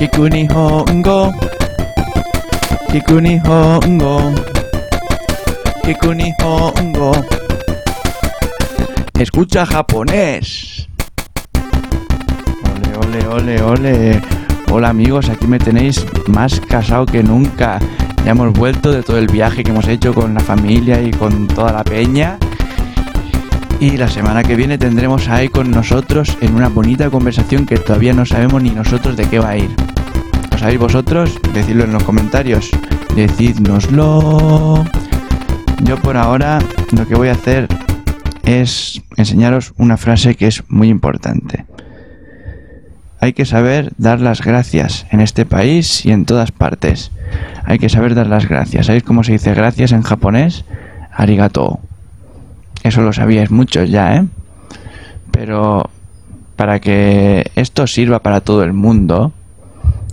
Kikuni Hongo. Kikuni Hongo. Kikuni Hongo. Escucha japonés. Ole, ole, ole, ole. Hola amigos, aquí me tenéis más casado que nunca. Ya hemos vuelto de todo el viaje que hemos hecho con la familia y con toda la peña. Y la semana que viene tendremos ahí con nosotros en una bonita conversación que todavía no sabemos ni nosotros de qué va a ir. ¿Lo sabéis vosotros? Decidlo en los comentarios. Decídnoslo. Yo por ahora lo que voy a hacer es enseñaros una frase que es muy importante. Hay que saber dar las gracias en este país y en todas partes. Hay que saber dar las gracias. ¿Sabéis cómo se dice gracias en japonés? Arigato. Eso lo sabíais muchos ya, ¿eh? Pero para que esto sirva para todo el mundo,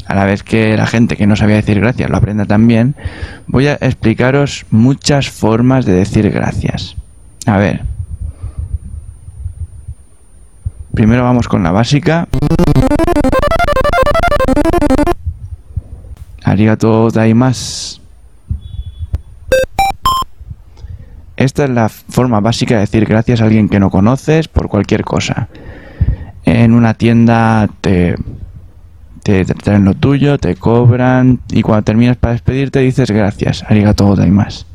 a la vez que la gente que no sabía decir gracias lo aprenda también, voy a explicaros muchas formas de decir gracias. A ver. Primero vamos con la básica. Arigato daimasu. Esta es la forma básica de decir gracias a alguien que no conoces por cualquier cosa. En una tienda te, te traen lo tuyo, te cobran y cuando terminas para despedirte dices gracias, arigato gozaimasu.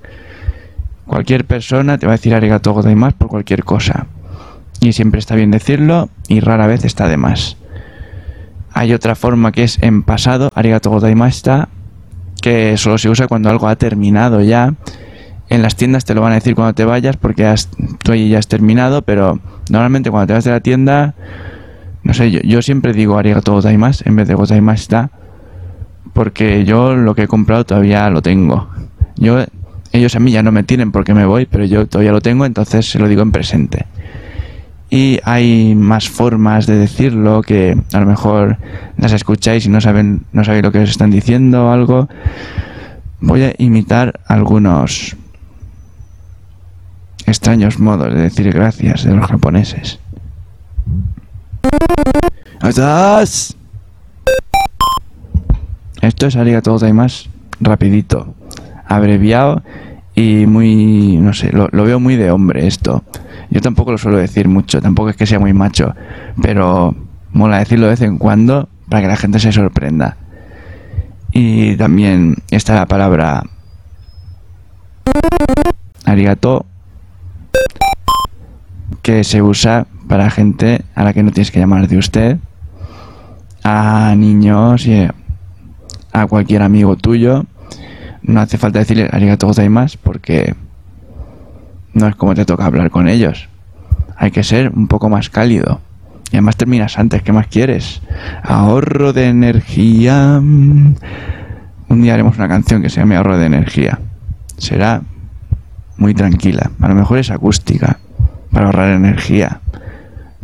Cualquier persona te va a decir arigato gozaimasu por cualquier cosa. Y siempre está bien decirlo y rara vez está de más. Hay otra forma que es en pasado, arigato gozaimashita, que solo se usa cuando algo ha terminado ya. En las tiendas te lo van a decir cuando te vayas porque tú allí ya has terminado, pero normalmente cuando te vas de la tienda, no sé, yo, siempre digo arigato gozaimasu en vez de gozaimashita, porque yo lo que he comprado todavía lo tengo. Yo, ellos a mí ya no me tienen porque me voy, pero yo todavía lo tengo, entonces se lo digo en presente y hay más formas de decirlo que a lo mejor las escucháis y no saben no sabéis lo que os están diciendo o algo voy a imitar algunos extraños modos de decir gracias de los japoneses ¡Estás! esto es arigato gozaimasu rapidito abreviado y muy no sé lo, lo veo muy de hombre esto yo tampoco lo suelo decir mucho, tampoco es que sea muy macho, pero mola decirlo de vez en cuando para que la gente se sorprenda. Y también está la palabra arigato que se usa para gente a la que no tienes que llamar de usted, a niños y a cualquier amigo tuyo. No hace falta decirle arigato gozaimasu porque no es como te toca hablar con ellos. Hay que ser un poco más cálido. Y además terminas antes, ¿qué más quieres? Ahorro de energía. Un día haremos una canción que se llame Ahorro de energía. Será muy tranquila. A lo mejor es acústica, para ahorrar energía.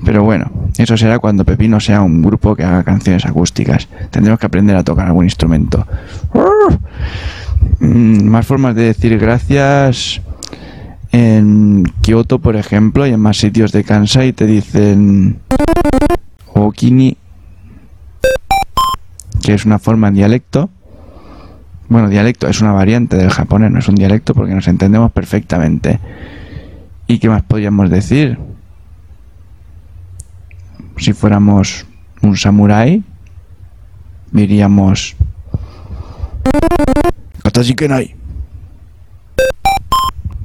Pero bueno, eso será cuando Pepino sea un grupo que haga canciones acústicas. Tendremos que aprender a tocar algún instrumento. Más formas de decir gracias. En Kioto, por ejemplo, y en más sitios de Kansai te dicen Okini, que es una forma en dialecto. Bueno, dialecto es una variante del japonés, no es un dialecto porque nos entendemos perfectamente. ¿Y qué más podríamos decir? Si fuéramos un samurái, diríamos Katashi Kenai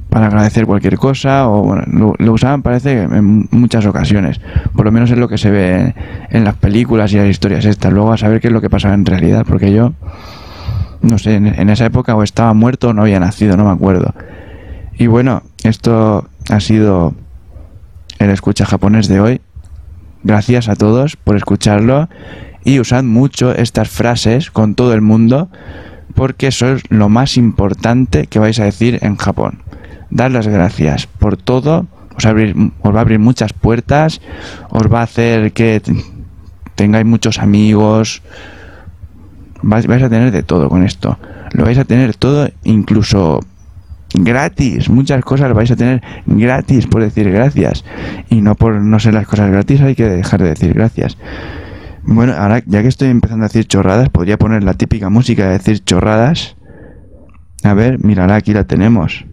para agradecer cualquier cosa o bueno, lo, usaban parece en muchas ocasiones. Por lo menos es lo que se ve en las películas y las historias estas. Luego a saber qué es lo que pasaba en realidad porque yo no sé en esa época o estaba muerto o no había nacido no me acuerdo. Y bueno esto ha sido el escucha japonés de hoy. Gracias a todos por escucharlo y usad mucho estas frases con todo el mundo porque eso es lo más importante que vais a decir en Japón. Dar las gracias por todo, os, abrir, va a abrir muchas puertas, os va a hacer que tengáis muchos amigos, vais a tener de todo con esto, lo vais a tener todo incluso gratis, muchas cosas vais a tener gratis por decir gracias y no por no ser las cosas gratis hay que dejar de decir gracias. Bueno, ahora ya que estoy empezando a decir chorradas, podría poner la típica música de decir chorradas. A ver, mírala, aquí la tenemos.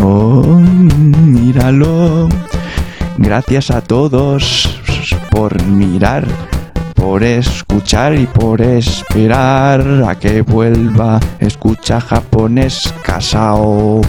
Oh, míralo. Gracias a todos por mirar, por escuchar y por esperar a que vuelva. Escucha japonés casao.